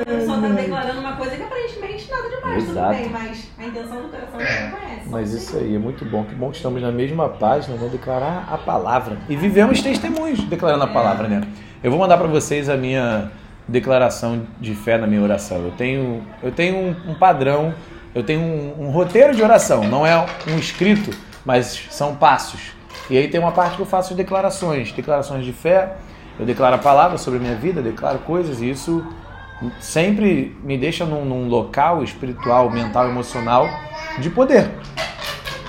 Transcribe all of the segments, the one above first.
A pessoa está declarando uma coisa que aparentemente nada demais, Exato. tudo bem, mas a intenção do coração você não conhece. Mas isso aí é muito bom. Que bom que estamos na mesma página, né? Declarar a palavra. E vivemos testemunhos declarando a palavra, né? Eu vou mandar para vocês a minha declaração de fé na minha oração. Eu tenho, eu tenho um, um padrão, eu tenho um, um roteiro de oração. Não é um escrito, mas são passos. E aí tem uma parte que eu faço de declarações, declarações de fé. Eu declaro a palavra sobre a minha vida, declaro coisas e isso sempre me deixa num, num local espiritual, mental, emocional de poder.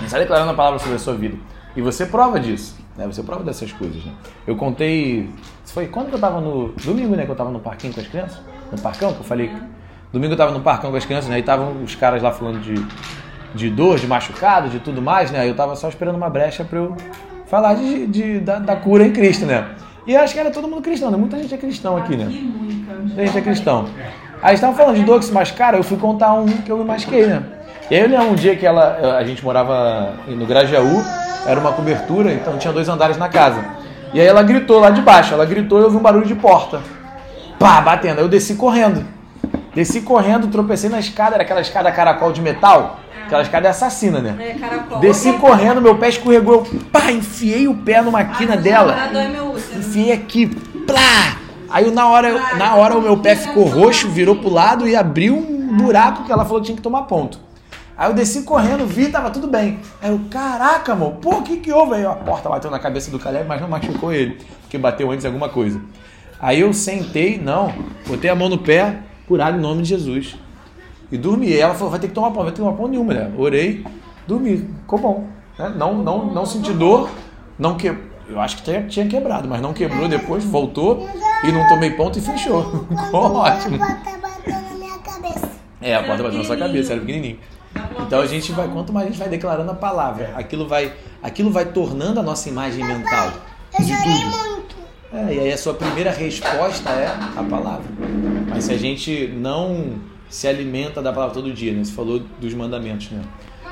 Está declarando a palavra sobre a sua vida. E você prova disso. Né? Você prova dessas coisas. Né? Eu contei. Foi quando que eu estava no. Domingo, né? Que eu estava no parquinho com as crianças. No parcão, que eu falei. Domingo eu estava no parcão com as crianças, né? E estavam os caras lá falando de, de dor, de machucado, de tudo mais, né? Eu estava só esperando uma brecha para eu falar de, de da, da, cura em Cristo, né? E acho que era todo mundo cristão, né? Muita gente é cristão aqui, né? Gente é cristão. Aí estavam falando de dor que se machucaram, eu fui contar um que eu me machuquei, né? E aí eu lembro um dia que ela, a gente morava no Grajaú, era uma cobertura, então tinha dois andares na casa. E aí ela gritou lá de baixo, ela gritou e eu ouvi um barulho de porta. Pá, batendo. Aí eu desci correndo. Desci correndo, tropecei na escada, era aquela escada caracol de metal. Aquela escada é assassina, né? É, caracol. Desci correndo, meu pé escorregou, eu pá, enfiei o pé numa quina dela. Dói meu. Enfiei aqui, plá! Aí na hora, na hora o meu pé ficou roxo, virou pro lado e abriu um buraco que ela falou que tinha que tomar ponto. Aí eu desci correndo, vi, tava tudo bem. Aí eu, caraca, amor, pô, o que que houve? Aí a porta bateu na cabeça do Caleb, mas não machucou ele, porque bateu antes alguma coisa. Aí eu sentei, não, botei a mão no pé, curado em nome de Jesus. E dormi. E ela falou, vai ter que tomar pão, vai ter que tomar pão nenhuma, né? Orei, dormi, ficou bom. Né? Não, não, não senti dor, não que eu acho que tinha, tinha quebrado, mas não quebrou depois, voltou e não tomei ponto e fechou. Ficou ótimo. É, a porta bateu na sua cabeça, era pequenininho. Então a gente vai, quanto mais a gente vai declarando a palavra, aquilo vai, aquilo vai tornando a nossa imagem mental Eu de chorei tudo. muito. É, e aí a sua primeira resposta é a palavra. Mas se a gente não se alimenta da palavra todo dia, né? Você falou dos mandamentos, né?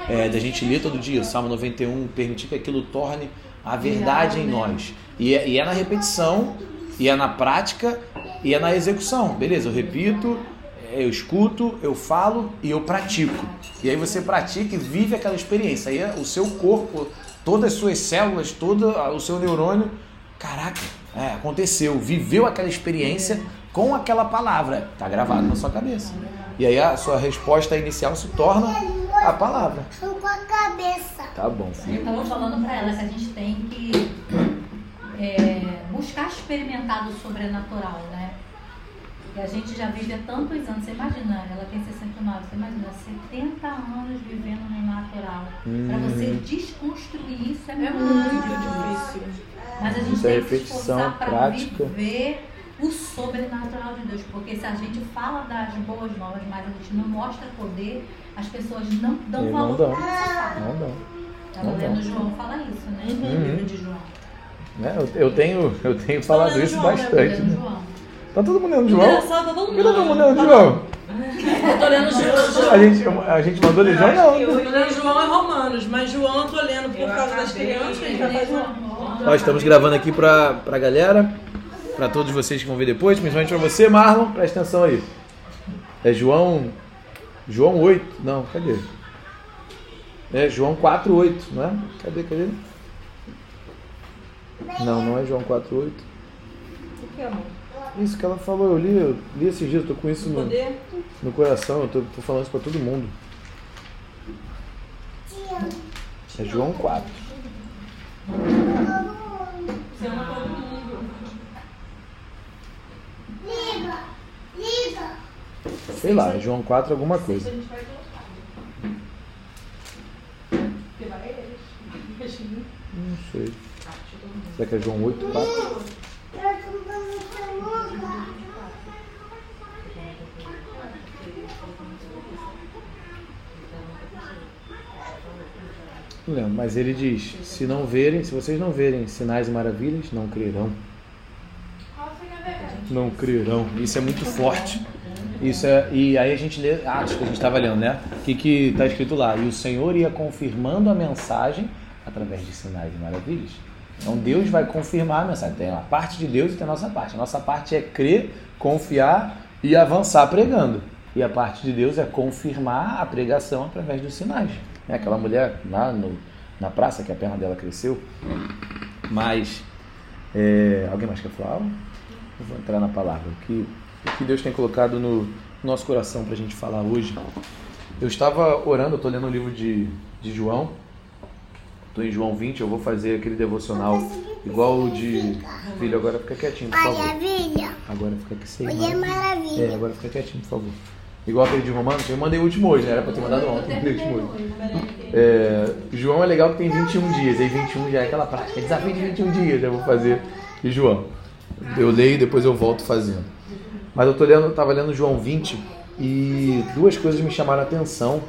É, da gente ler todo dia, o Salmo 91, permitir que aquilo torne a verdade em nós. E é, e é na repetição, e é na prática, e é na execução. Beleza, eu repito, eu escuto, eu falo e eu pratico. E aí você pratica e vive aquela experiência. Aí é o seu corpo, todas as suas células, todo o seu neurônio, caraca, é, aconteceu, viveu aquela experiência com aquela palavra, tá gravado na sua cabeça. E aí a sua resposta inicial se torna a palavra. Com a cabeça. Tá bom, Eu filho. estava falando para ela que a gente tem que é, buscar experimentar do sobrenatural, né? E a gente já vive há tantos anos, você imagina, ela tem 69, você imagina, 70 anos vivendo no natural. Para você Hum. desconstruir isso é, É muito difícil. difícil. Mas a gente Isso é tem que esforçar para viver o sobrenatural de Deus. Porque se a gente fala das boas novas, mas a gente não mostra poder, as pessoas não dão E não valor dão. Não. Estava Não lendo dão. João fala isso, né? No Uhum. livro de João. Né? Eu, eu tenho, eu tenho falado isso João, né? bastante. Né? João. Tá todo mundo lendo João? Engraçado, tá todo Por que tá todo mundo mundo. lendo João? Eu tô lendo João. A gente, a gente mandou ler João? Não. Eu tô lendo João e Romanos, mas João eu tô lendo por causa das crianças. Nós estamos gravando aqui pra, pra galera, pra todos vocês que vão ver depois, principalmente pra você, Marlon, presta atenção aí. É João. João 8. Não, cadê? É João 4, 8, não é? Cadê, cadê? Não, não é João 4, 8. O que, amor? Isso que ela falou, eu li, eu li esses dias, eu tô com isso no, no coração, eu tô, tô falando isso pra todo mundo. É João 4. Você ama todo mundo. Liga, liga. Sei lá, é João 4 alguma coisa. Eles. Não sei. Será que é João 8, 4? Eu tô dando nunca. Não lembro, mas ele diz: se não verem, se vocês não verem sinais e maravilhas, não crerão. Não crerão. Isso é muito forte. Isso é, e aí a gente lê Atos que a gente estava lendo, né? O que está escrito lá? E o Senhor ia confirmando a mensagem através de sinais e maravilhas. Então Deus vai confirmar a mensagem. Tem a parte de Deus e tem a nossa parte. A nossa parte é crer, confiar e avançar pregando. E a parte de Deus é confirmar a pregação através dos sinais. É aquela mulher lá no, na praça que a perna dela cresceu. Mas, é, alguém mais quer falar? Eu vou entrar na palavra. O que, o que Deus tem colocado no nosso coração para a gente falar hoje. Eu estava orando, estou lendo o livro de, de João. Estou em João 20, eu vou fazer aquele devocional igual o de. Filho, agora fica quietinho, por favor. Maravilha. Agora fica aqui sem. Hoje é maravilha. É, agora fica quietinho, por favor. Igual aquele de Romanos, eu mandei o último hoje, né? Era pra ter mandado ontem, mandei o último hoje. É, João é legal que tem 21 dias, aí 21 já é aquela prática, desafio de 21 dias, eu vou fazer de João. Eu leio e depois eu volto fazendo. Mas eu tô lendo, eu tava lendo João 20 e duas coisas me chamaram a atenção.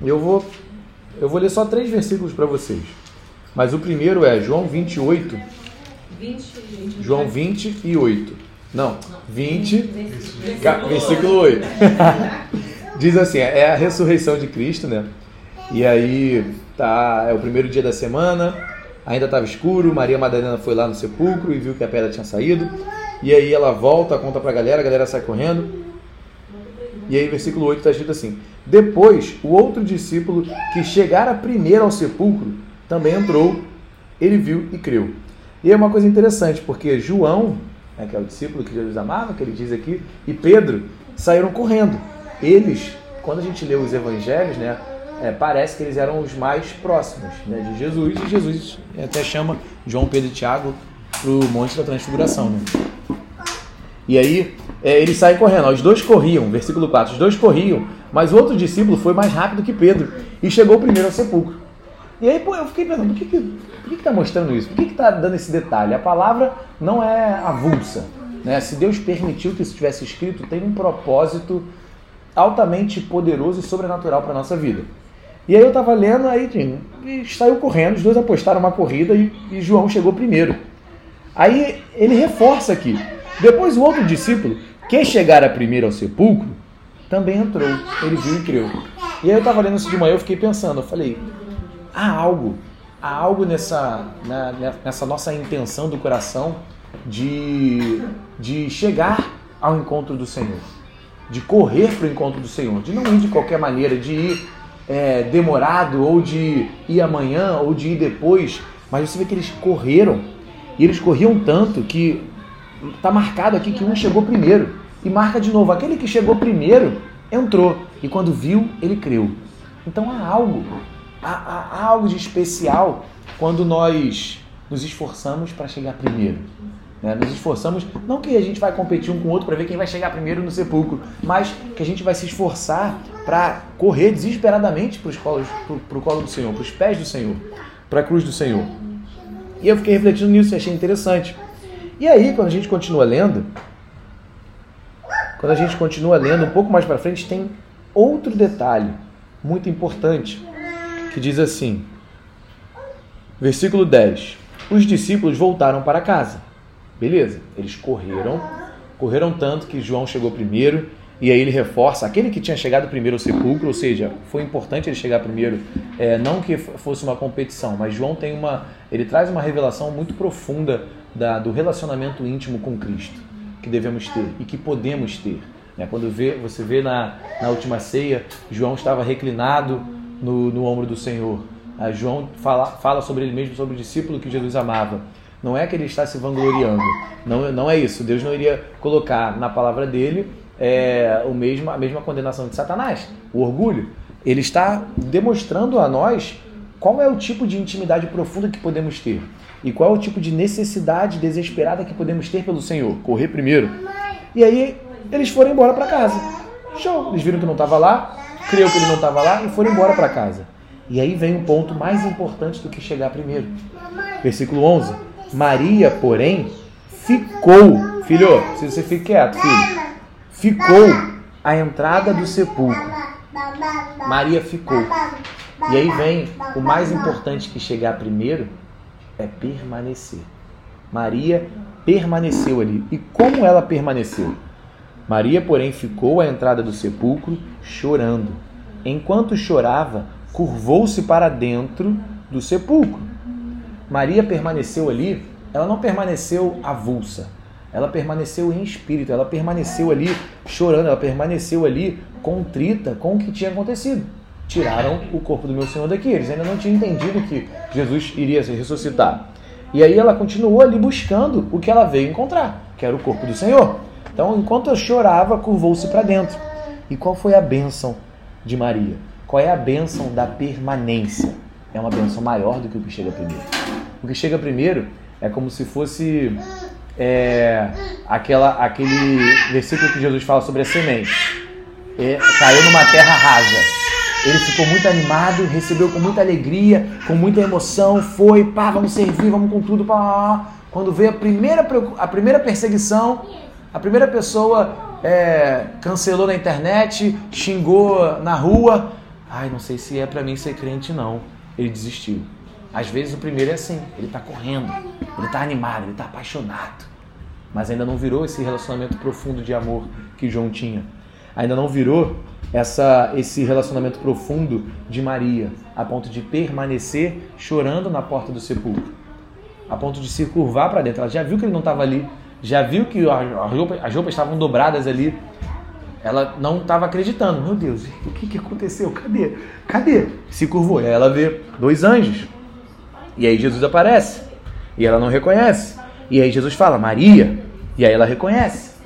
Eu vou eu vou ler só três versículos para vocês. Mas o primeiro é João 28. 20, João 20 e 8. Não, 20, versículo 8. Diz assim, é a ressurreição de Cristo, né? E aí tá, é o primeiro dia da semana, ainda estava escuro, Maria Madalena foi lá no sepulcro e viu que a pedra tinha saído. E aí ela volta, conta pra galera, a galera sai correndo. E aí, versículo 8 está escrito assim: Depois, o outro discípulo que chegara primeiro ao sepulcro também entrou, ele viu e creu. E é uma coisa interessante, porque João, né, que é o discípulo que Jesus amava, que ele diz aqui, e Pedro saíram correndo. Eles, quando a gente lê os evangelhos, né, é, parece que eles eram os mais próximos né, de Jesus, e Jesus até chama João, Pedro e Tiago para o Monte da Transfiguração. Né? E aí é, eles saem correndo. Os dois corriam, versículo 4, os dois corriam, mas o outro discípulo foi mais rápido que Pedro e chegou primeiro ao sepulcro. E aí, pô, eu fiquei pensando, por que por que, que tá mostrando isso? Por que que tá dando esse detalhe? A palavra não é avulsa. Né? Se Deus permitiu que isso tivesse escrito, tem um propósito altamente poderoso e sobrenatural para nossa vida. E aí eu estava lendo, aí e saiu correndo, os dois apostaram uma corrida e, e João chegou primeiro. Aí ele reforça aqui. Depois o outro discípulo, que chegara primeiro ao sepulcro, também entrou. Ele viu e creu. E aí eu estava lendo isso de manhã, eu fiquei pensando, eu falei, há algo, há algo nessa, na, nessa nossa intenção do coração de, de chegar ao encontro do Senhor, de correr para o encontro do Senhor, de não ir de qualquer maneira, de ir é, demorado, ou de ir amanhã, ou de ir depois, mas você vê que eles correram, e eles corriam tanto que está marcado aqui que um chegou primeiro. E marca de novo, aquele que chegou primeiro entrou. E quando viu, ele creu. Então há algo, há, há, algo de especial quando nós nos esforçamos para chegar primeiro. Né? Nos esforçamos, não que a gente vai competir um com o outro para ver quem vai chegar primeiro no sepulcro, mas que a gente vai se esforçar para correr desesperadamente para o colo do Senhor, para os pés do Senhor, para a cruz do Senhor. E eu fiquei refletindo nisso e achei interessante. E aí, quando a gente continua lendo, quando a gente continua lendo, um pouco mais para frente, tem outro detalhe muito importante que diz assim: versículo 10: Os discípulos voltaram para casa. Beleza, eles correram, correram tanto que João chegou primeiro, e aí ele reforça aquele que tinha chegado primeiro ao sepulcro, ou seja, foi importante ele chegar primeiro, é, não que fosse uma competição, mas João tem uma, ele traz uma revelação muito profunda da, do relacionamento íntimo com Cristo que devemos ter e que podemos ter. Né? Quando vê, você vê na, na última ceia, João estava reclinado no, no ombro do Senhor. João fala, fala sobre ele mesmo, sobre o discípulo que Jesus amava. Não é que ele está se vangloriando, não, não é isso. Deus não iria colocar na palavra dele é, o mesmo, a mesma condenação de Satanás, o orgulho. Ele está demonstrando a nós qual é o tipo de intimidade profunda que podemos ter. E qual é o tipo de necessidade desesperada que podemos ter pelo Senhor? Correr primeiro. E aí eles foram embora para casa. Show! Eles viram que não estava lá, creu que ele não estava lá e foram embora para casa. E aí vem um ponto mais importante do que chegar primeiro. Versículo 11. Maria, porém, ficou. Filho, se você fique quieto, filho. Ficou à entrada do sepulcro. Maria ficou. E aí vem o mais importante que chegar primeiro, é permanecer. Maria permaneceu ali. E como ela permaneceu? Maria, porém, ficou à entrada do sepulcro chorando. Enquanto chorava, curvou-se para dentro do sepulcro. Maria permaneceu ali, ela não permaneceu avulsa. ela permaneceu em espírito, ela permaneceu ali chorando, ela permaneceu ali contrita com o que tinha acontecido. Tiraram o corpo do meu Senhor daqui, eles ainda não tinham entendido que Jesus iria se ressuscitar. E aí ela continuou ali buscando o que ela veio encontrar, que era o corpo do Senhor. Então, enquanto eu chorava, curvou-se para dentro. E qual foi a bênção de Maria? Qual é a bênção da permanência? É uma bênção maior do que o que chega primeiro. O que chega primeiro é como se fosse é, aquela, aquele versículo que Jesus fala sobre a semente. É, caiu numa terra rasa. Ele ficou muito animado, recebeu com muita alegria, com muita emoção, foi, pá, vamos servir, vamos com tudo, pá. Quando veio a primeira, a primeira perseguição, a primeira pessoa é, cancelou na internet, xingou na rua. Ai, não sei se é para mim ser crente, não. Ele desistiu. Às vezes o primeiro é assim, ele está correndo, ele está animado, ele está apaixonado, mas ainda não virou esse relacionamento profundo de amor que João tinha. Ainda não virou essa, esse relacionamento profundo de Maria, a ponto de permanecer chorando na porta do sepulcro, a ponto de se curvar para dentro. Ela já viu que ele não estava ali, já viu que as roupas, as roupas estavam dobradas ali. Ela não estava acreditando. Meu Deus, o que, que aconteceu? Cadê? Cadê? Se curvou. E aí ela vê dois anjos. E aí Jesus aparece. E ela não reconhece. E aí Jesus fala, Maria. E aí ela reconhece.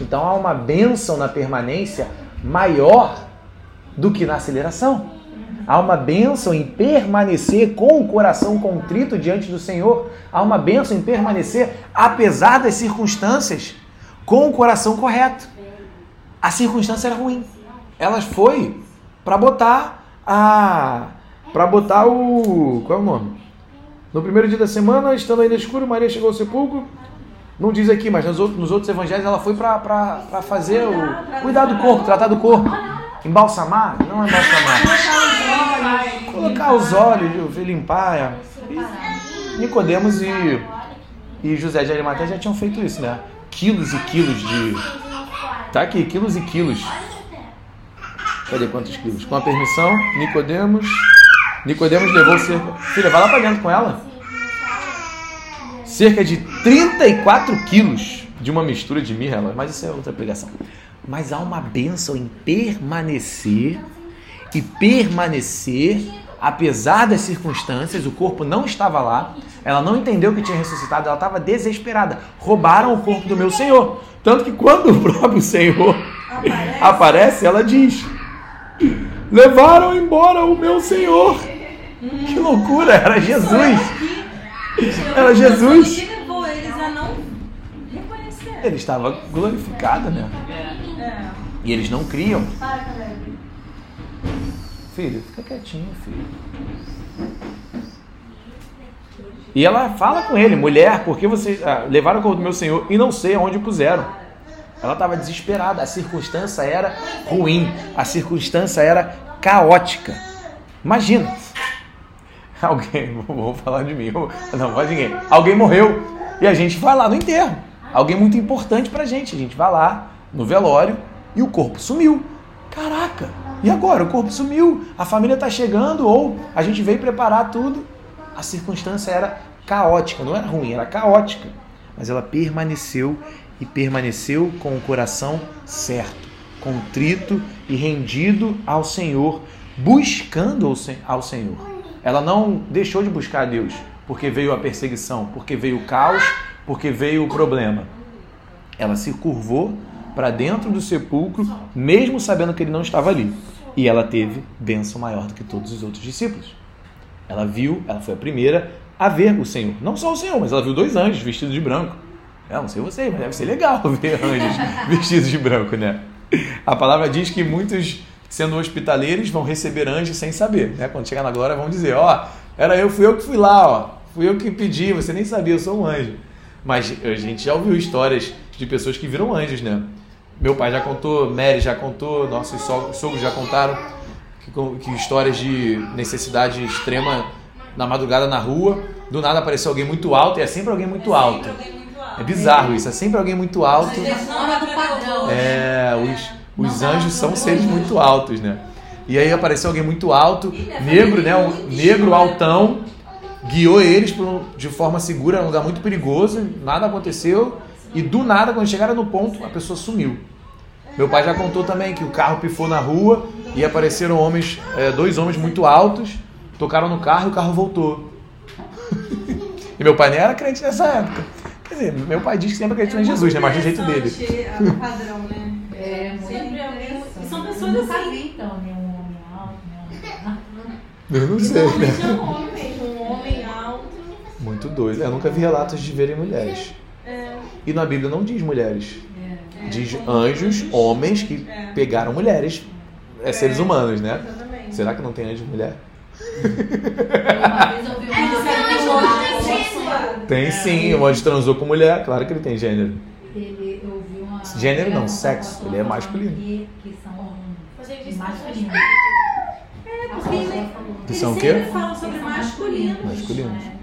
Então há uma bênção na permanência maior do que na aceleração. Há uma bênção em permanecer com o coração contrito diante do Senhor. Há uma bênção em permanecer, apesar das circunstâncias, com o coração correto. A circunstância era ruim. Elas foi para botar a. para botar o. Qual é o nome? No primeiro dia da semana, estando ainda escuro, Maria chegou ao sepulcro. Não diz aqui, mas nos outros, nos outros evangelhos ela foi para fazer o. cuidar do corpo, tratar do corpo. Embalsamar? Não é embalsamar. Colocar os olhos, limpar. É. Nicodemos e, e José de Arimateia já tinham feito isso, né? Quilos e quilos de. Tá aqui, quilos e quilos. Cadê quantos quilos? Com a permissão, Nicodemos. Nicodemos levou cerca. Filha, vai lá pra dentro com ela. Cerca de 34 quilos de uma mistura de mirra, mas isso é outra pregação mas há uma bênção em permanecer e permanecer apesar das circunstâncias, o corpo não estava lá, ela não entendeu que tinha ressuscitado, ela estava desesperada. Roubaram o corpo do meu Senhor. Tanto que quando o próprio Senhor aparece, aparece ela diz: Levaram embora o meu Senhor. Que loucura, era Jesus. Era Jesus. Ele estava glorificado, né? E eles não criam. Filho, fica quietinho, filho. E ela fala com ele, mulher, por que vocês ah, levaram o corpo do meu senhor e não sei aonde o puseram? Ela estava desesperada, a circunstância era ruim, a circunstância era caótica. Imagina, alguém, vou falar de mim, não pode ninguém, alguém morreu e a gente vai lá no enterro, alguém muito importante pra gente, a gente vai lá no velório e o corpo sumiu. Caraca! E agora? O corpo sumiu, a família está chegando, ou a gente veio preparar tudo. A circunstância era caótica, não era ruim, era caótica. Mas ela permaneceu e permaneceu com o coração certo, contrito e rendido ao Senhor, buscando ao Senhor. Ela não deixou de buscar a Deus porque veio a perseguição, porque veio o caos, porque veio o problema. Ela se curvou para dentro do sepulcro, mesmo sabendo que ele não estava ali. E ela teve bênção maior do que todos os outros discípulos. Ela viu, ela foi a primeira a ver o Senhor. Não só o Senhor, mas ela viu dois anjos vestidos de branco. Eu não sei vocês, mas deve ser legal ver anjos vestidos de branco, né? A palavra diz que muitos, sendo hospitaleiros, vão receber anjos sem saber. Né? Quando chegar na glória, vão dizer: Ó, oh, era eu, fui eu que fui lá, ó, fui eu que pedi, você nem sabia, eu sou um anjo. Mas a gente já ouviu histórias de pessoas que viram anjos, né? Meu pai já contou, Mary já contou, nossos sogros já contaram que, que histórias de necessidade extrema na madrugada na rua, do nada apareceu alguém muito alto, e é sempre alguém muito alto. É bizarro isso, é sempre alguém muito alto. É, os, os anjos são seres muito altos, né? E aí apareceu alguém muito alto, negro, né? Um negro altão, guiou eles de forma segura, um lugar muito perigoso, nada aconteceu. E do nada, quando chegaram no ponto, a pessoa sumiu. Meu pai já contou também que o carro pifou na rua e apareceram homens, é, dois homens muito altos, tocaram no carro e o carro voltou. e meu pai nem era crente nessa época. Quer dizer, meu pai diz que sempre acredita em Jesus, né? Mas do jeito dele. É padrão, né? Pessoas nunca assim. vi, então, nenhum homem alto, nenhum homem Eu não sei, né? Normalmente é um homem mesmo, um homem alto. Muito doido. Eu nunca vi relatos de verem mulheres. É, E na Bíblia não diz mulheres. é, Diz como anjos, homens que É. pegaram mulheres. É seres humanos, né? Exatamente. Será que não tem anjo mulher? Você tem É. sim, o anjo transou com mulher, claro que ele tem gênero. Ele, eu vi uma. Gênero não, sexo, ele é masculino. Que, que são Masculinos. É, A porque pessoa ele- falou. Que eles são o sempre quê? falam sobre Eles masculinos. Masculinos. É.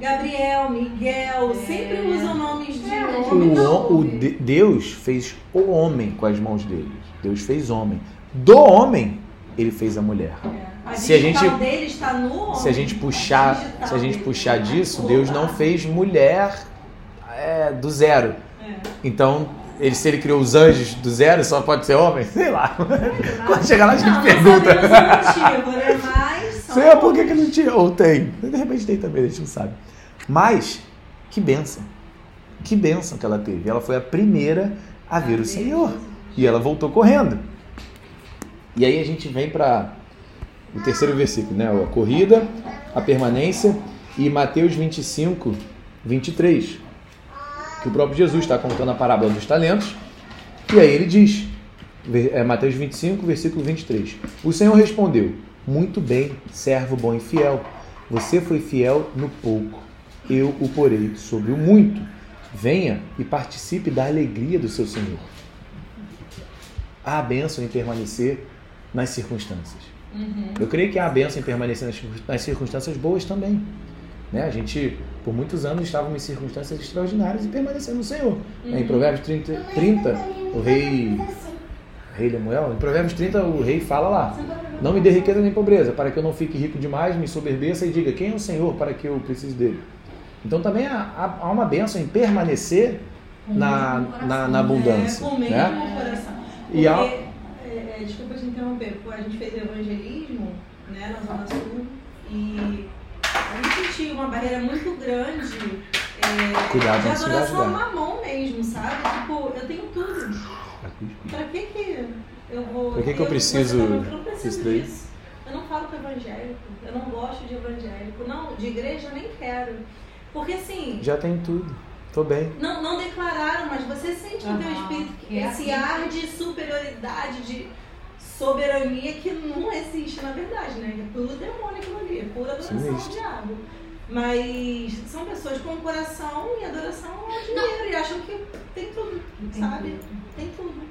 Gabriel, Miguel, sempre É. usam nomes de É, homem. O, não. o de- Deus fez o homem com as mãos dele. Deus fez homem. Do homem, ele fez a mulher. A Se a gente- dele está no homem. Se a gente puxar, digital se a gente puxar disso, Deus não fez mulher é, do zero. É. Então, ele, se ele criou os anjos do zero, só pode ser homem? Sei lá. Quando chegar lá, a gente Não, não pergunta. sabemos o motivo, né? Mas são Sei lá por que, que não tinha. Ou tem. De repente tem também, a gente não sabe. Mas, que bênção. Que bênção que ela teve. Ela foi a primeira a ver o Senhor. E ela voltou correndo. E aí a gente vem para o terceiro versículo, né? A corrida, a permanência e Mateus 25, 23. Que o próprio Jesus está contando a parábola dos talentos. E aí ele diz, é, Mateus 25, versículo 23. O Senhor respondeu: Muito bem, servo bom e fiel. Você foi fiel no pouco, eu o porei sobre o muito. Venha e participe da alegria do seu Senhor. Há a bênção em permanecer nas circunstâncias. Uhum. Eu creio que há a bênção em permanecer nas circunstâncias boas também. Né? A gente, por muitos anos, estava em circunstâncias extraordinárias e permanecendo no Senhor. Né? Em Provérbios 30, 30 o rei Rei Lemuel, em Provérbios 30, o rei fala lá: Não me dê riqueza nem pobreza, para que eu não fique rico demais, me soberbeça e diga: Quem é o Senhor para que eu precise dele? Então também há, há- uma bênção em permanecer na, na, na abundância. É, com o né? coração. E há- Porque, é, é, desculpa te interromper, porque a gente fez evangelismo né, na Zona Sul e tinha uma barreira muito grande é, Cuidado, de adoração engasgar. mamão mesmo, sabe? Tipo, eu tenho tudo. Pra que que eu vou... Pra que que eu preciso eu não preciso disso. Eu não falo com evangélico, eu não gosto de evangélico. Não, de igreja eu nem quero. Porque assim, Já tem tudo. Tô bem. não, não declararam, mas você sente no teu espírito É esse assim. ar de superioridade, de soberania que não existe na verdade, né? É puro demônio aquilo ali, é pura adoração ao diabo. Mas são pessoas com coração e adoração ao dinheiro e acham que tem tudo, Tem sabe? tudo. Tem tudo.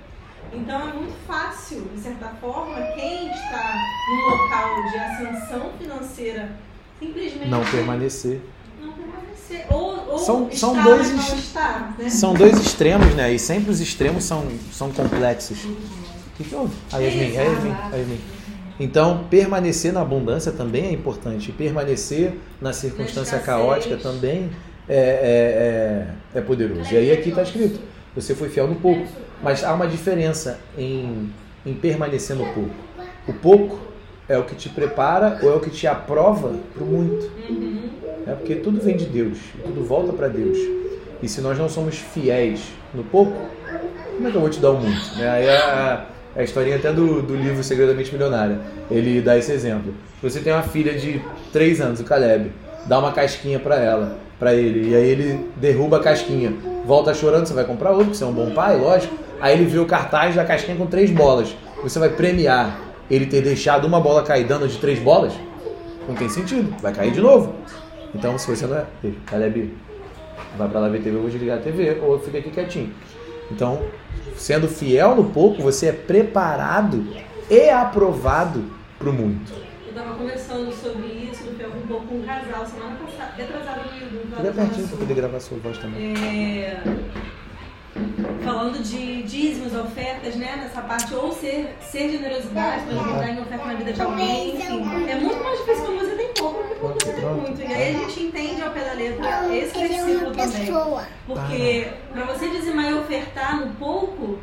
Então é muito fácil, de certa forma, quem está num local de ascensão financeira simplesmente Não permanecer. não permanecer. Ou, ou São- estar, são dois não est- estar, né? São dois extremos, né? E sempre os extremos são, são complexos. O que, que houve? A Yasmin, a Yasmin, a Yasmin. Então, permanecer na abundância também é importante. Permanecer na circunstância caótica também é, é, é, é poderoso. E aí aqui está escrito: você foi fiel no pouco. Mas há uma diferença em, em permanecer no pouco. O pouco é o que te prepara ou é o que te aprova para o muito. É porque tudo vem de Deus, tudo volta para Deus. E se nós não somos fiéis no pouco, como é que eu vou te dar o muito? Né? Aí a, historinha até do, do livro Segredamente Milionária, ele dá esse exemplo. Você tem uma filha de 3 anos, o Caleb, dá uma casquinha para ela, para ele, e aí ele derruba a casquinha, volta chorando, você vai comprar outro, você é um bom pai, lógico. Aí ele vê o cartaz da casquinha com três bolas. Você vai premiar ele ter deixado uma bola cair dando de três bolas? Não tem sentido, vai cair de novo. Então, se você não é. Caleb, vai pra lá ver TV, eu vou desligar a TV, ou fica aqui quietinho. Então, sendo fiel no pouco, você é preparado e aprovado pro muito. Eu tava conversando sobre isso do Fel um pouco com um casal semana passada, retrasada no YouTube. Fica pertinho pra poder gravar sua voz também. É, falando de dízimos, ofertas, né? Nessa parte, ou ser, ser generosidade, transbordar em oferta na vida de alguém, enfim. É muito mais difícil quando você tem pouco do que quando você tem muito. E aí a gente entende ao pé da letra esse versículo também. Porque para você dizimar e ofertar no pouco,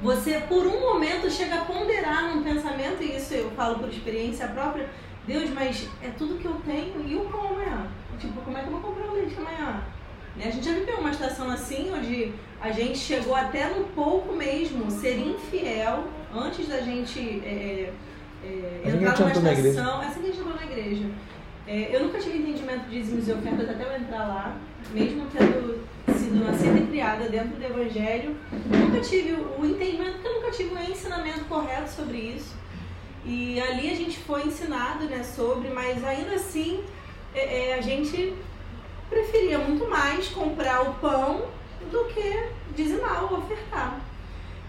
você por um momento chega a ponderar num pensamento, e isso eu falo por experiência própria, Deus, mas é tudo que eu tenho e o pão amanhã? Tipo, como é que eu vou comprar o leite amanhã? Né? A gente já viveu uma estação assim, onde a gente chegou até no pouco mesmo, ser infiel, antes da gente é, é, a entrar numa entrou na igreja. estação. Assim que a gente entrou na igreja. É, eu nunca tive entendimento de dízimos e ofertas até eu entrar lá, mesmo tendo sido nascida e criada dentro do Evangelho. Nunca tive o o entendimento, porque eu nunca tive o ensinamento correto sobre isso. E ali a gente foi ensinado né, sobre, mas ainda assim é, é, a gente preferia muito mais comprar o pão do que dizimar ou ofertar.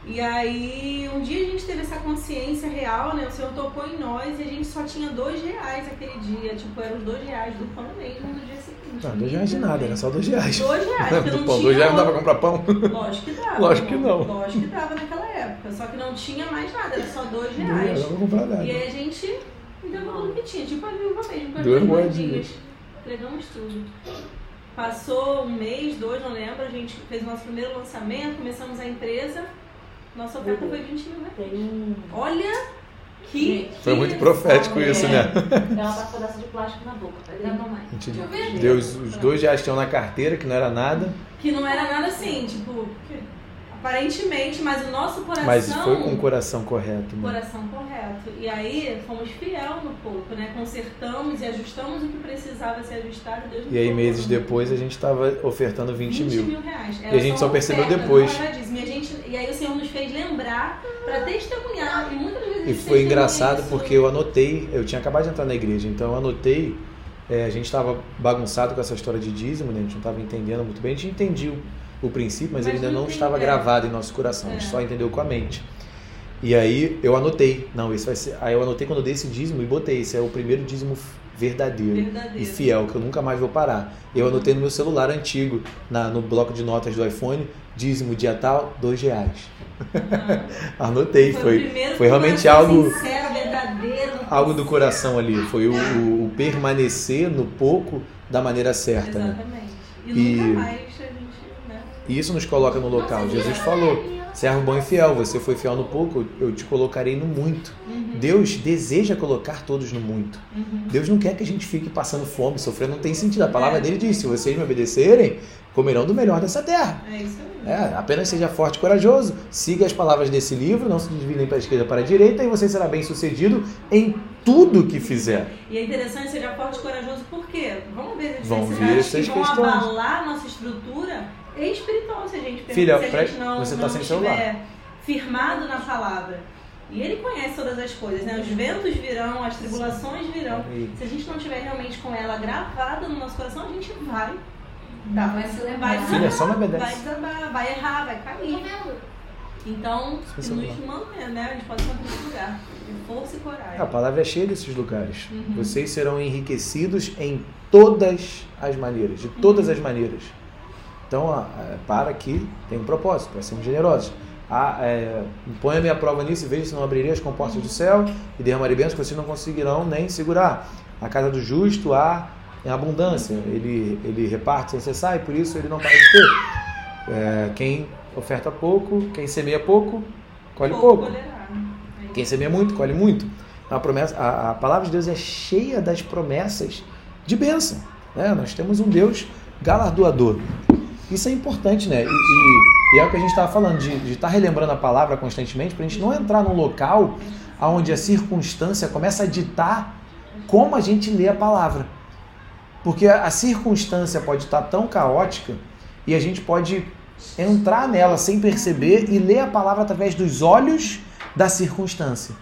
E aí, um dia a gente teve essa consciência real, né? O Senhor tocou em nós e a gente só tinha dois reais aquele dia. Tipo, eram os dois reais do pão mesmo no dia seguinte. Não, dois reais de nada, era só dois reais. Dois reais, porque não Do pão, tinha dois reais não dá pra comprar pão? Lógico que dava. Lógico que não. Lógico que dava naquela época. Só que não tinha mais nada, era só dois reais não pra comprar nada. E aí a gente entregou tudo que tinha, tipo a viúva mesmo, com as Duas duas moedinhas. Entregamos tudo. Passou um mês, dois, não lembro, a gente fez o nosso primeiro lançamento, começamos a empresa. Nossa oferta foi 20 mil reais. Um. Olha que. Foi que muito profético isso, né? né? Ela tá com pedaço de plástico na boca. Dá gente Deixa eu ver. deu os, os dois reais que tinham na carteira, que não era nada, Que não era nada assim, tipo, aparentemente, mas o nosso coração. mas foi com o coração correto. Né? Coração correto. E aí fomos fiel no pouco, né? Consertamos e ajustamos o que precisava ser ajustado. Deus E aí, meses depois, a gente estava ofertando 20, mil. reais. E a gente Era só percebeu oferta, depois. era. E, a gente, e aí o Senhor nos fez lembrar para testemunhar. E muitas vezes E foi engraçado isso. porque eu anotei, eu tinha acabado de entrar na igreja, então eu anotei, é, a gente estava bagunçado com essa história de dízimo, né? a gente não estava entendendo muito bem, a gente entendia o, princípio, mas, Mas ele ainda não estava é. gravado em nosso coração, a gente É. só entendeu com a mente. E aí eu anotei, não, esse vai ser. Aí eu anotei quando eu dei esse dízimo e botei, esse é o primeiro dízimo verdadeiro. Verdadeiro. E fiel, que eu nunca mais vou parar. Eu anotei no meu celular antigo, na, no bloco de notas do iPhone, dízimo dia tal, dois reais. Anotei, o foi, primeiro foi realmente algo, Sincero, verdadeiro. algo do coração ali. Foi o, o- o permanecer no pouco da maneira certa. Né? Exatamente. E, E- E isso nos coloca no local. Jesus falou: servo bom e fiel, você foi fiel no pouco, eu te colocarei no muito. Deus deseja colocar todos no muito. Deus não quer que a gente fique passando fome, sofrendo, não tem sentido. A palavra É. dele diz: se vocês me obedecerem, comerão do melhor dessa terra. É isso aí. É, apenas seja forte e corajoso, siga as palavras desse livro, não se desvie nem para a esquerda para a direita, e você será bem sucedido em tudo que fizer. E é interessante seja forte e corajoso, por quê? Vamos ver as Vão vir adversidades que essas vão questões. abalar nossa estrutura espiritual, se a gente Filha, se a gente não, você tá não sem estiver firmado na palavra. E ele conhece todas as coisas, né? Os ventos virão, as tribulações virão. Se a gente não tiver realmente com ela gravada no nosso coração, a gente vai. Não vai se levar. Vai Filha, só me vai desabar, vai errar, vai cair. Então, Seu nos manter, né? A gente pode manter esse lugar. De força e coragem. A palavra é cheia desses lugares. Uhum. Vocês serão enriquecidos em todas as maneiras, de todas as maneiras. Então, ah, para aqui, tem um propósito, para sermos generosos. Ah, é, ponha minha prova nisso e veja se não abrirei as comportas do céu e derramarei bênçãos que vocês não conseguirão nem segurar. A casa do justo há em abundância. Ele, ele reparte sem cessar e por isso ele não para de ter. É, quem oferta pouco, quem semeia pouco, colhe pouco. É Quem semeia muito, colhe muito. A, promessa, a, a palavra de Deus é cheia das promessas de bênção. Né? Nós temos um Deus galardoador. Isso é importante, né? E, e- e é o que a gente estava falando, de estar relembrando a palavra constantemente, para a gente não entrar num local onde a circunstância começa a ditar como a gente lê a palavra. Porque a, circunstância pode estar tão caótica e a gente pode entrar nela sem perceber e ler a palavra através dos olhos da circunstância.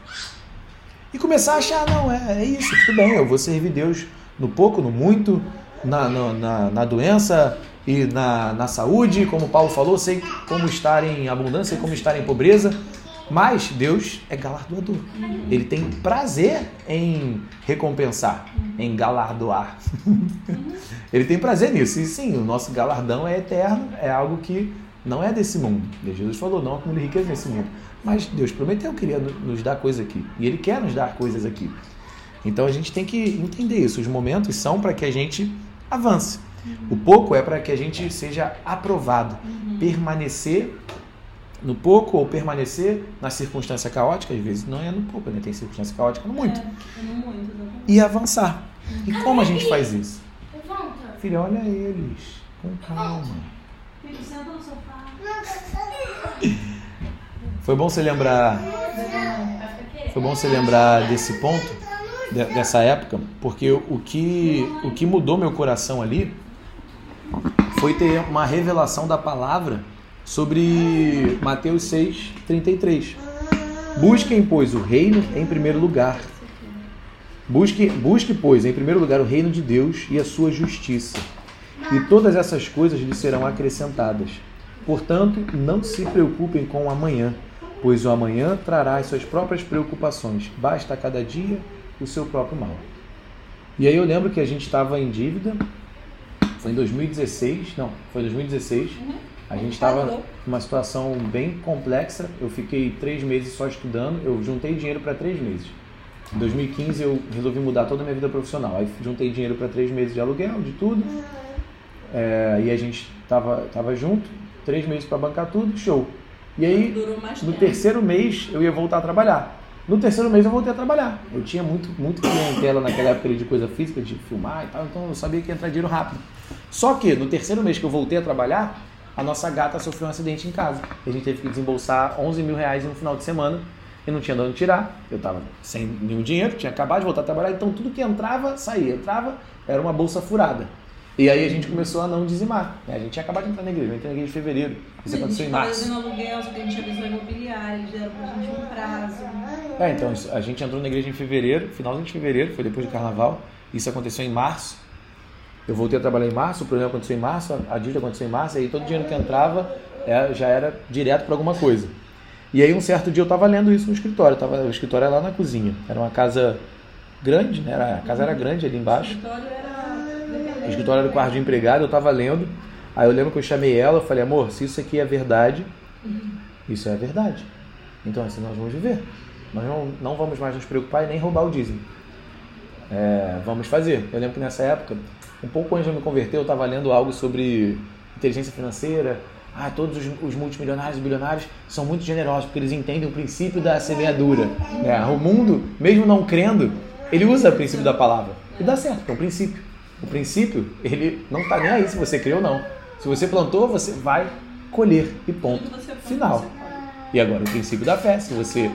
E começar a achar, não, é, é isso, tudo bem, eu vou servir Deus no pouco, no muito, na, na, na, na doença e na, na saúde, como Paulo falou, sei como estar em abundância e como estar em pobreza. Mas Deus é galardoador. Ele tem prazer em recompensar, em galardoar. Ele tem prazer nisso. E sim, o nosso galardão é eterno, é algo que não é desse mundo. Jesus falou, não acumule riqueza nesse mundo. Mas Deus prometeu que iria no- nos dar coisas aqui. E Ele quer nos dar coisas aqui. Então a gente tem que entender isso. Os momentos são para que a gente avance. O pouco é para que a gente seja aprovado, permanecer no pouco ou permanecer na circunstância caótica, às vezes não é no pouco, né? Tem circunstância caótica no muito. É, é no muito. E avançar. E como a gente faz isso? Levanta. Filha, olha eles. Com calma. Foi bom você lembrar. Foi bom você lembrar desse ponto, de- dessa época, porque o que, o que mudou meu coração ali foi ter uma revelação da palavra sobre Mateus 6, 33. Busquem, pois, o reino em primeiro lugar. Busque, busque, pois, em primeiro lugar o reino de Deus e a sua justiça. E todas essas coisas lhe serão acrescentadas. Portanto, não se preocupem com o amanhã, pois o amanhã trará as suas próprias preocupações. Basta a cada dia o seu próprio mal. E aí eu lembro que a gente estava em dívida. Foi em 2016, não, foi em 2016. A gente estava numa situação bem complexa. Eu fiquei três meses só estudando. Eu juntei dinheiro para três meses. Em 2015 eu resolvi mudar toda a minha vida profissional. Aí juntei dinheiro para três meses de aluguel, de tudo. É, e a gente tava, tava junto, três meses para bancar tudo, show. E aí, no tempo. terceiro mês, eu ia voltar a trabalhar. No terceiro mês eu voltei a trabalhar. Eu tinha muito, muito clientela naquela época de coisa física, de filmar e tal, então eu sabia que ia entrar dinheiro rápido. Só que no terceiro mês que eu voltei a trabalhar, a nossa gata sofreu um acidente em casa. A gente teve que desembolsar 11 mil reais um final de semana e não tinha de onde tirar. Eu estava sem nenhum dinheiro, tinha acabado de voltar a trabalhar, então tudo que entrava, saía. Entrava, era uma bolsa furada. E aí a gente começou a não dizimar. né? A gente tinha acabado de entrar na igreja, eu entrei na igreja em fevereiro. Isso aconteceu em março. no aluguel, só que a gente avisou a imobiliária, eles deram pra gente um prazo. É, então a gente entrou na igreja em fevereiro, finalzinho de fevereiro, foi depois do carnaval. Isso aconteceu em março. Eu voltei a trabalhar em março, o problema aconteceu em março, a- a dívida aconteceu em março, e aí todo o dinheiro que entrava é, já era direto para alguma coisa. E aí um certo dia eu estava lendo isso no escritório, tava, o escritório era lá na cozinha. Era uma casa grande, né? Era- a casa era grande ali O embaixo. escritório era. O escritório era o quarto de empregado, eu tava lendo. Aí eu lembro que eu chamei ela, eu falei, amor, se isso aqui é verdade, isso é verdade. Então assim nós vamos viver. Nós não, não vamos mais nos preocupar e nem roubar o dízimo. É, vamos fazer. Eu lembro que nessa época, um pouco antes de eu me converter, eu estava lendo algo sobre inteligência financeira. Ah, todos os, os multimilionários e bilionários são muito generosos porque eles entendem o princípio da semeadura. né? O mundo, mesmo não crendo, ele usa o princípio da palavra. E dá certo, é um princípio. O princípio, ele não está nem aí se você crê ou não. Se você plantou, você vai colher e ponto. Final. E agora o princípio da fé. Se você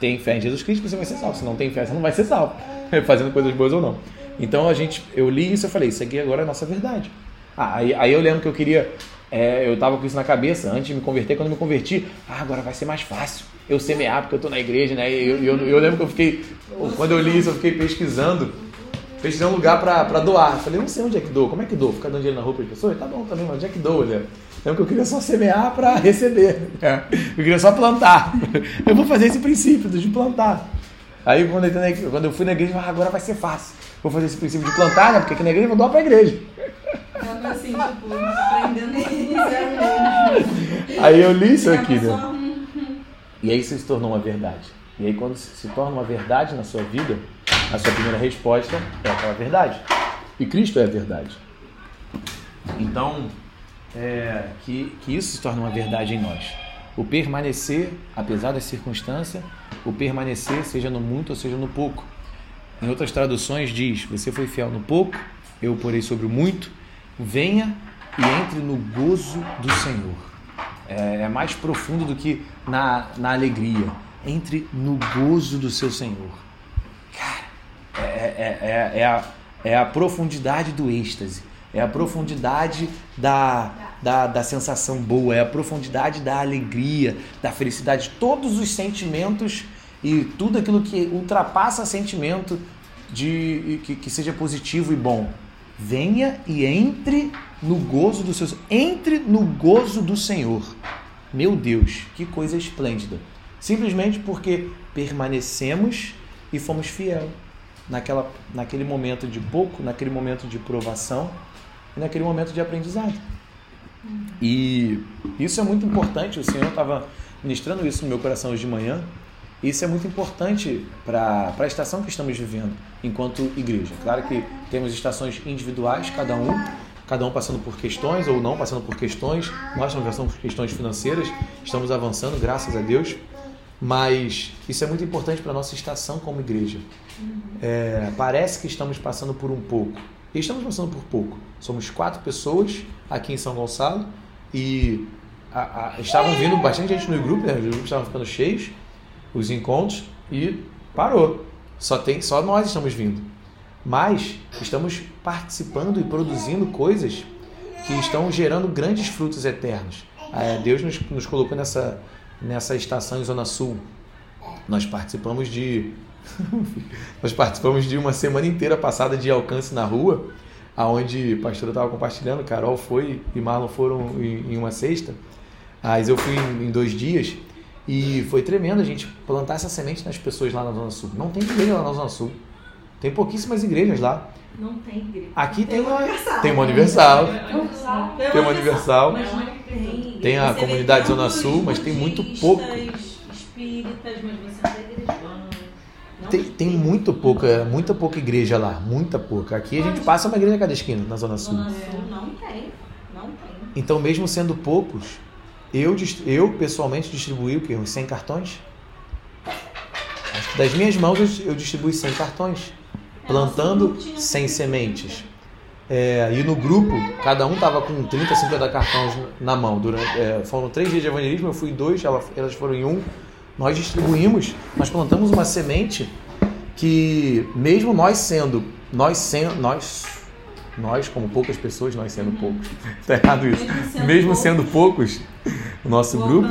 tem fé em Jesus Cristo, você vai ser salvo. Se não tem fé, você não vai ser salvo. Fazendo coisas boas ou não. Então a gente, eu li isso e falei, isso aqui agora é a nossa verdade. Ah, aí, aí eu lembro que eu queria, é, eu tava com isso na cabeça antes de me converter. Quando eu me converti, ah, agora vai ser mais fácil eu semear porque eu tô na igreja, né? E eu, eu, eu lembro que eu fiquei, quando eu li isso, eu fiquei pesquisando pesquisando um lugar pra, pra doar. Eu Falei, não sei onde é que dou. Como é que dou? Ficar dando dinheiro na roupa de pessoas? Tá bom também, mas onde é que dou, né? Lembro que eu queria só semear pra receber. né? Eu queria só plantar. Eu vou fazer esse princípio de plantar. Aí quando eu, quando eu fui na igreja, ah, agora vai ser fácil. Vou fazer esse princípio de plantar, né? Porque aqui na igreja eu vou doar pra igreja. Algo assim, tipo, aprendendo. Aí eu li isso a aqui, né? E aí isso se tornou uma verdade. E aí quando se torna uma verdade na sua vida, a sua primeira resposta é aquela verdade. E Cristo é a verdade. Então, é, que, que isso se torne uma verdade em nós. O permanecer, apesar da circunstância, o permanecer, seja no muito ou seja no pouco. Em outras traduções diz: Você foi fiel no pouco, eu porei sobre o muito, venha e entre no gozo do Senhor. É, é mais profundo do que na, na alegria. Entre no gozo do seu Senhor. É, é, é, a, é a profundidade do êxtase, é a profundidade da, da, da sensação boa, é a profundidade da alegria, da felicidade, todos os sentimentos e tudo aquilo que ultrapassa sentimento de que, que seja positivo e bom. Venha e entre no gozo do seu entre no gozo do Senhor. Meu Deus, que coisa esplêndida. Simplesmente porque permanecemos e fomos fiel naquela, naquele momento de pouco, naquele momento de provação e naquele momento de aprendizado. E isso é muito importante. O Senhor estava ministrando isso no meu coração hoje de manhã. Isso é muito importante para a estação que estamos vivendo enquanto igreja. Claro que temos estações individuais, cada um, cada um passando por questões ou não passando por questões. Nós estamos passando por questões financeiras, estamos avançando, graças a Deus. Mas isso é muito importante para a nossa estação como igreja. É, parece que estamos passando por um pouco. E estamos passando por pouco. Somos quatro pessoas aqui em São Gonçalo e a, a, estavam vindo bastante gente no grupo, né? os grupos estavam ficando cheios, os encontros, e parou. Só, tem, só nós estamos vindo. Mas estamos participando e produzindo coisas que estão gerando grandes frutos eternos. É, Deus nos, nos colocou nessa, nessa estação em Zona Sul. Nós participamos de nós participamos de uma semana inteira passada de alcance na rua, aonde a pastora estava compartilhando, Carol foi e Marlon foram em, uma sexta, mas eu fui em, em, dois dias e foi tremendo a gente plantar essa semente nas pessoas lá na Zona Sul. Não tem igreja lá na Zona Sul, tem pouquíssimas igrejas lá. Não tem igreja. Aqui tem, tem uma universal. Tem uma universal. Tem, tem uma universal. Mas não tem, tem a comunidade Zona Sul, mas tem muito pouco. espíritas, mas você não tem igreja. Tem, tem muito pouca, muita pouca igreja lá, muita pouca. Aqui a gente passa uma igreja a cada esquina, na Zona Sul. Zona Sul não tem. Não tem. Então, mesmo sendo poucos, eu, eu pessoalmente distribuí o quê? Uns 100 cartões? Acho que das minhas mãos eu, eu distribuí 100 cartões, plantando 100 sementes. É, e no grupo, cada um tava com 30, 50 cartões na mão. Durante, é, foram três dias de evangelismo, eu fui em dois, ela- elas foram em um. Nós distribuímos, nós plantamos uma semente que, mesmo nós sendo, nós sendo, nós, nós como poucas pessoas, nós sendo poucos, tá errado isso. Mesmo sendo poucos, o nosso grupo,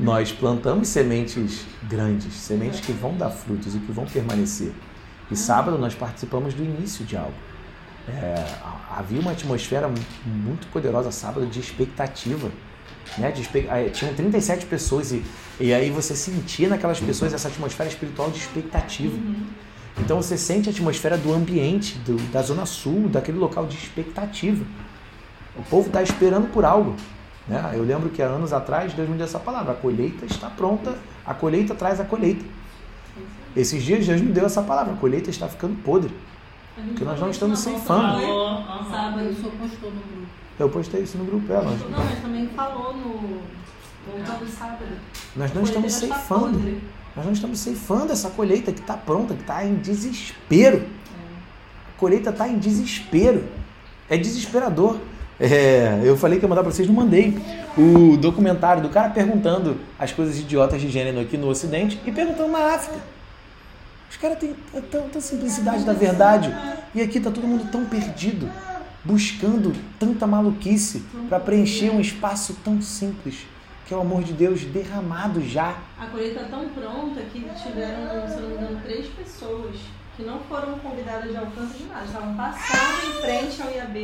nós plantamos sementes grandes, sementes que vão dar frutos e que vão permanecer. E sábado nós participamos do início de algo. É, havia uma atmosfera muito poderosa sábado de expectativa. Né? De tinham 37 pessoas e, e aí você sentia naquelas pessoas essa atmosfera espiritual de expectativa. Então você sente a atmosfera do ambiente, do- da Zona Sul, daquele local de expectativa. O povo está esperando por algo. Né? Eu lembro que há anos atrás Deus me deu essa palavra: a colheita está pronta, a colheita traz a colheita. Esses dias Deus me deu essa palavra: a colheita está ficando podre. Porque nós não estamos ceifando. nossa Sábado o senhor postou no grupo. Eu postei isso no grupo, é, nós, Não, mas também falou no. Nós não estamos ceifando. podre. Nós não estamos ceifando essa colheita que está pronta, que está em desespero. A colheita está em desespero. É desesperador. É, eu falei que ia mandar para vocês, não mandei. O documentário do cara perguntando as coisas idiotas de gênero aqui no Ocidente e perguntando na África. Os caras têm tanta simplicidade da verdade. E aqui tá todo mundo tão perdido, buscando tanta maluquice para preencher um espaço tão simples, que é o amor de Deus derramado já A colheita tão pronta que tiveram, se não me engano, três pessoas que não foram convidadas de alcance de nada. Estavam passando em frente ao IAB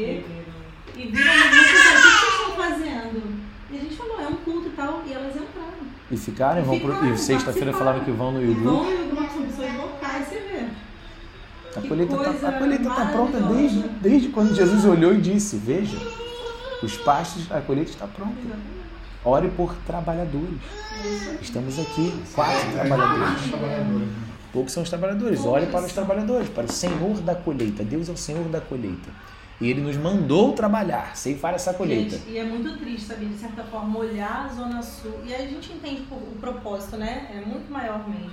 e viram o que vocês estão fazendo? E a gente falou, é um culto e tal, e elas entraram. E ficaram, e vão pro, Ficaram, e sexta-feira falaram que vão no E YouTube. vão e o grupo são pessoas locais, você vê. A Que colheita está tá pronta desde, desde quando Jesus olhou e disse: Veja, os pastos, a colheita está pronta. Ore por trabalhadores. Estamos aqui, quatro trabalhadores. Poucos são os trabalhadores. Ore para os trabalhadores, para o Senhor da colheita. Deus é o Senhor da colheita. E Ele nos mandou trabalhar, ceifar essa colheita. Gente, e é muito triste, sabe, de certa forma, olhar a Zona Sul. E aí a gente entende o, propósito, né? É muito maior mesmo.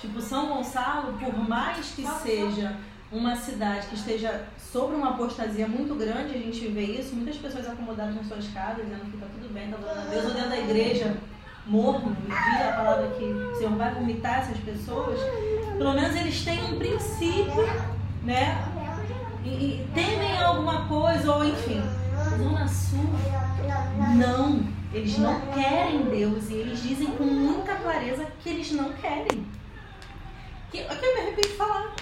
Tipo, São Gonçalo, por mais que seja uma cidade que esteja sobre uma apostasia muito grande, a gente vê isso, muitas pessoas acomodadas nas suas casas, dizendo que tá tudo bem, tá adorando a Deus, ou dentro da igreja, morno, e diz a palavra que o Senhor vai vomitar essas pessoas, pelo menos eles têm um princípio, né? E, e temem alguma coisa, ou enfim. Zona Sul, não. Eles não querem Deus e eles dizem com muita clareza que eles não querem. Que, que eu me arrependo de falar.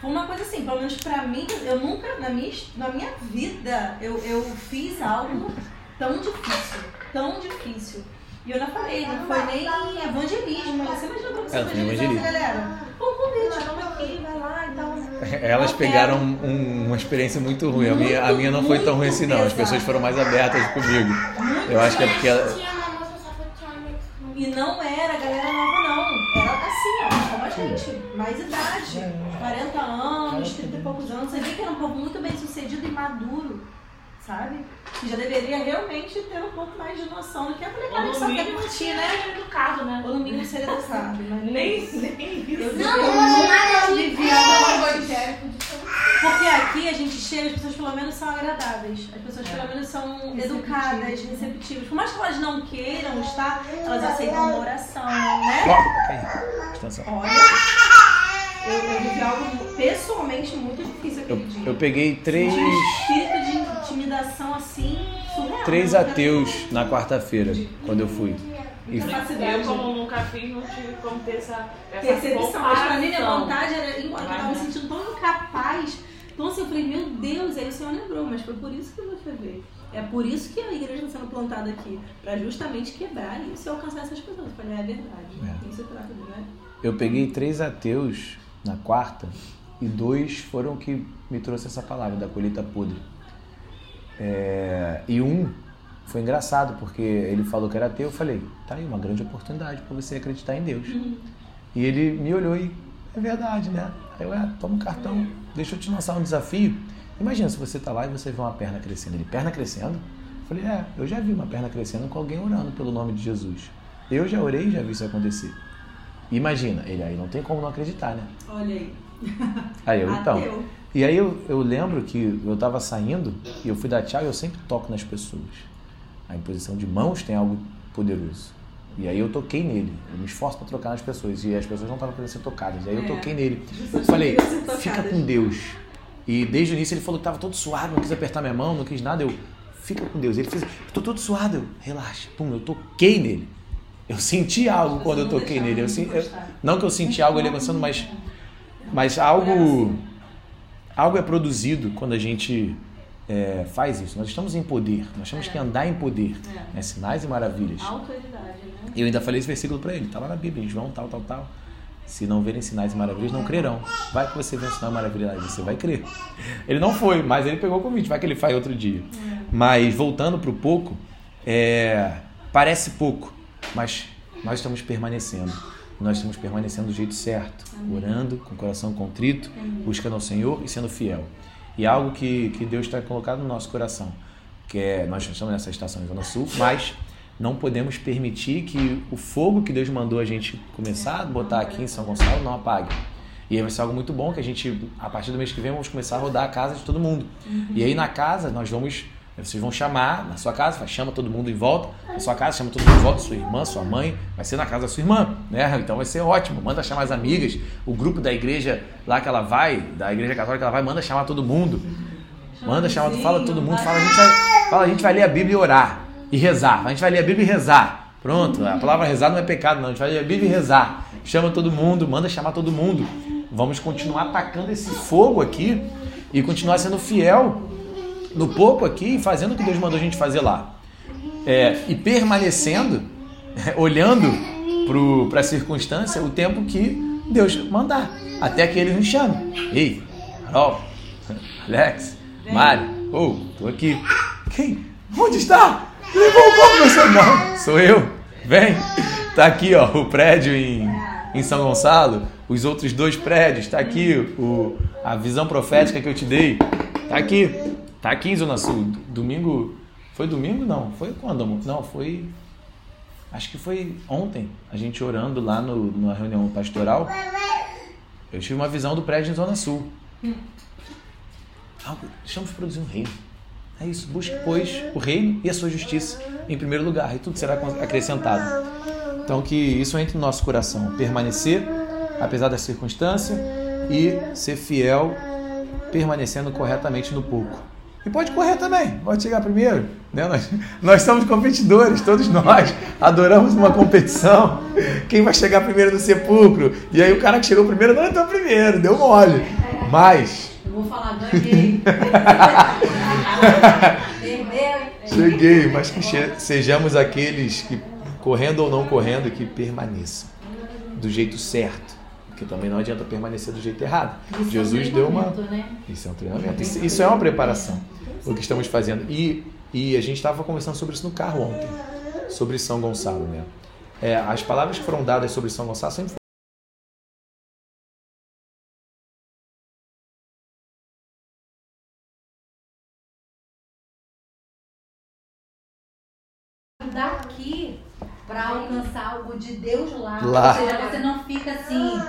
Foi uma coisa assim, pelo menos pra mim, eu nunca, na minha, na minha vida, eu, eu fiz algo tão difícil, tão difícil. E eu não falei, não foi nem evangelismo. Você imagina pra você É, evangelizar essa galera? Convite, vamos aqui, vai lá e tal. Elas pegaram um- uma experiência muito ruim. A minha, a Muito, minha não foi tão ruim muito assim, não. As pessoas foram mais abertas comigo. Eu acho que é porque ela- E não era a galera nova, não. gente, mais idade. É. 40 anos, 30 e poucos anos. Você vê que era um povo muito bem sucedido e maduro, sabe? Que já deveria realmente ter um pouco mais de noção do que a molecada que só quer curtir, né? educado, né? Ou no mínimo ser educado, mas nem isso. nem Eu, isso. eu, eu vivi algo Porque aqui a gente chega, as pessoas pelo menos são agradáveis. As pessoas pelo menos são educadas, receptivas. Por mais que elas não queiram estar, elas aceitam uma oração, né? Olha, eu, eu vivi algo pessoalmente muito difícil aquele Eu, dia. eu peguei três, um espírito de intimidação assim, surreal. três né? ateus na quarta-feira, quando eu fui. E Eu, como nunca fiz, não tive como ter essa, essa percepção. Mas pra mim, minha vontade era. Eu tava me sentindo tão incapaz. Então, assim, eu falei, meu Deus, aí o Senhor lembrou, mas foi por isso que você veio. É por isso que a igreja está sendo plantada aqui, pra justamente quebrar isso e alcançar essas pessoas. Eu falei, é verdade. É. Isso trata, é? eu peguei três ateus na quarta e dois foram que me trouxe essa palavra da colheita podre. É, e um foi engraçado porque ele falou que era ateu. Eu falei, tá aí uma grande oportunidade para você acreditar em Deus. E ele me olhou e é verdade, né? Aí eu, é, toma um cartão, deixa eu te lançar um desafio. Imagina se você tá lá e você vê uma perna crescendo. Ele, perna crescendo? Eu falei, é, eu já vi uma perna crescendo com alguém orando pelo nome de Jesus. Eu já orei e já vi isso acontecer. Imagina, ele aí não tem como não acreditar, né? Olha aí. Aí eu, então. Ateu. E aí eu, eu lembro que eu tava saindo e eu fui dar tchau e eu sempre toco nas pessoas. A imposição de mãos tem algo poderoso. E aí eu toquei nele. Eu me esforço para tocar nas pessoas. E as pessoas não estavam querendo ser tocadas. E aí eu É. toquei nele. Pessoas Falei, fica com Deus. E desde o início ele falou que tava todo suado, não quis apertar minha mão, não quis nada. Eu, fica com Deus. Ele fez, tô todo suado. Eu, relaxa. Pum, eu toquei nele. Eu senti algo quando eu toquei nele. Eu, de sen- eu- não que eu senti algo ele avançando, mas, mas algo, algo é produzido quando a gente é, faz isso. Nós estamos em poder. Nós temos que andar em poder. É. né? Sinais e maravilhas. Autoridade, né? Eu ainda falei esse versículo para ele, tá lá na Bíblia, em João, tal, tal, tal. Se não verem sinais e maravilhas, não crerão. Vai que você vê um sinal e e você vai crer. Ele não foi, mas ele pegou o convite, vai que ele faz outro dia. Mas voltando para o pouco, é, parece pouco, mas nós estamos permanecendo. Nós estamos permanecendo do jeito certo, orando, com o coração contrito, buscando ao Senhor e sendo fiel. E é algo que, que Deus está colocado no nosso coração, que é, nós estamos nessa estação em Zona Sul, mas não podemos permitir que o fogo que Deus mandou a gente começar a botar aqui em São Gonçalo não apague. E aí vai ser algo muito bom que a gente, a partir do mês que vem, vamos começar a rodar a casa de todo mundo. E aí na casa nós vamos, vocês vão chamar na sua casa, chama todo mundo em volta, na sua casa chama todo mundo em volta, sua irmã, sua mãe, vai ser na casa da sua irmã, né? Então vai ser ótimo. Manda chamar as amigas, o grupo da igreja lá que ela vai, da igreja católica que ela vai, manda chamar todo mundo. Manda chamar, fala todo mundo, fala a gente vai, fala a gente vai ler a Bíblia e orar e rezar. A gente vai ler a Bíblia e rezar. Pronto, a palavra rezar não é pecado, não. A gente vai ler a Bíblia e rezar. Chama todo mundo, manda chamar todo mundo. Vamos continuar atacando esse fogo aqui e continuar sendo fiel no pouco aqui e fazendo o que Deus mandou a gente fazer lá. É, e permanecendo, olhando para a circunstância, o tempo que Deus mandar. Até que ele nos chame. Ei, Carol, Alex, Mari, oh, tô aqui. Quem? Onde está? Levou o corpo você? Não, sou eu. Vem. Tá aqui, ó, o prédio em, em São Gonçalo. Os outros dois prédios. Tá aqui o, a visão profética que eu te dei. Tá aqui. Tá aqui em Zona Sul. Domingo. Foi domingo? Não. Foi quando, amor? Não, foi. Acho que foi ontem. A gente orando lá no, numa reunião pastoral. Eu tive uma visão do prédio em Zona Sul. Algo, deixamos produzir um reino. É isso. Busque, pois, o reino e a sua justiça em primeiro lugar, e tudo será acrescentado. Então, que isso entre no nosso coração. Permanecer, apesar da circunstância, e ser fiel, permanecendo corretamente no pouco. E pode correr também, pode chegar primeiro. Né? Nós, nós somos competidores, todos nós adoramos uma competição. Quem vai chegar primeiro no sepulcro? E aí o cara que chegou primeiro não entrou primeiro, deu mole. Mas Eu vou falar, ganhei. Cheguei, mas que sejamos aqueles que, correndo ou não correndo, que permaneçam do jeito certo. Porque também não adianta permanecer do jeito errado. Isso Jesus é um deu uma. Né? Isso é um treinamento. Isso, isso é uma preparação o que estamos fazendo. E, e a gente estava conversando sobre isso no carro ontem, sobre São Gonçalo, né? É, as palavras que foram dadas sobre São Gonçalo sempre daqui para alcançar algo de Deus lá. lá. Ou seja, você não fica assim,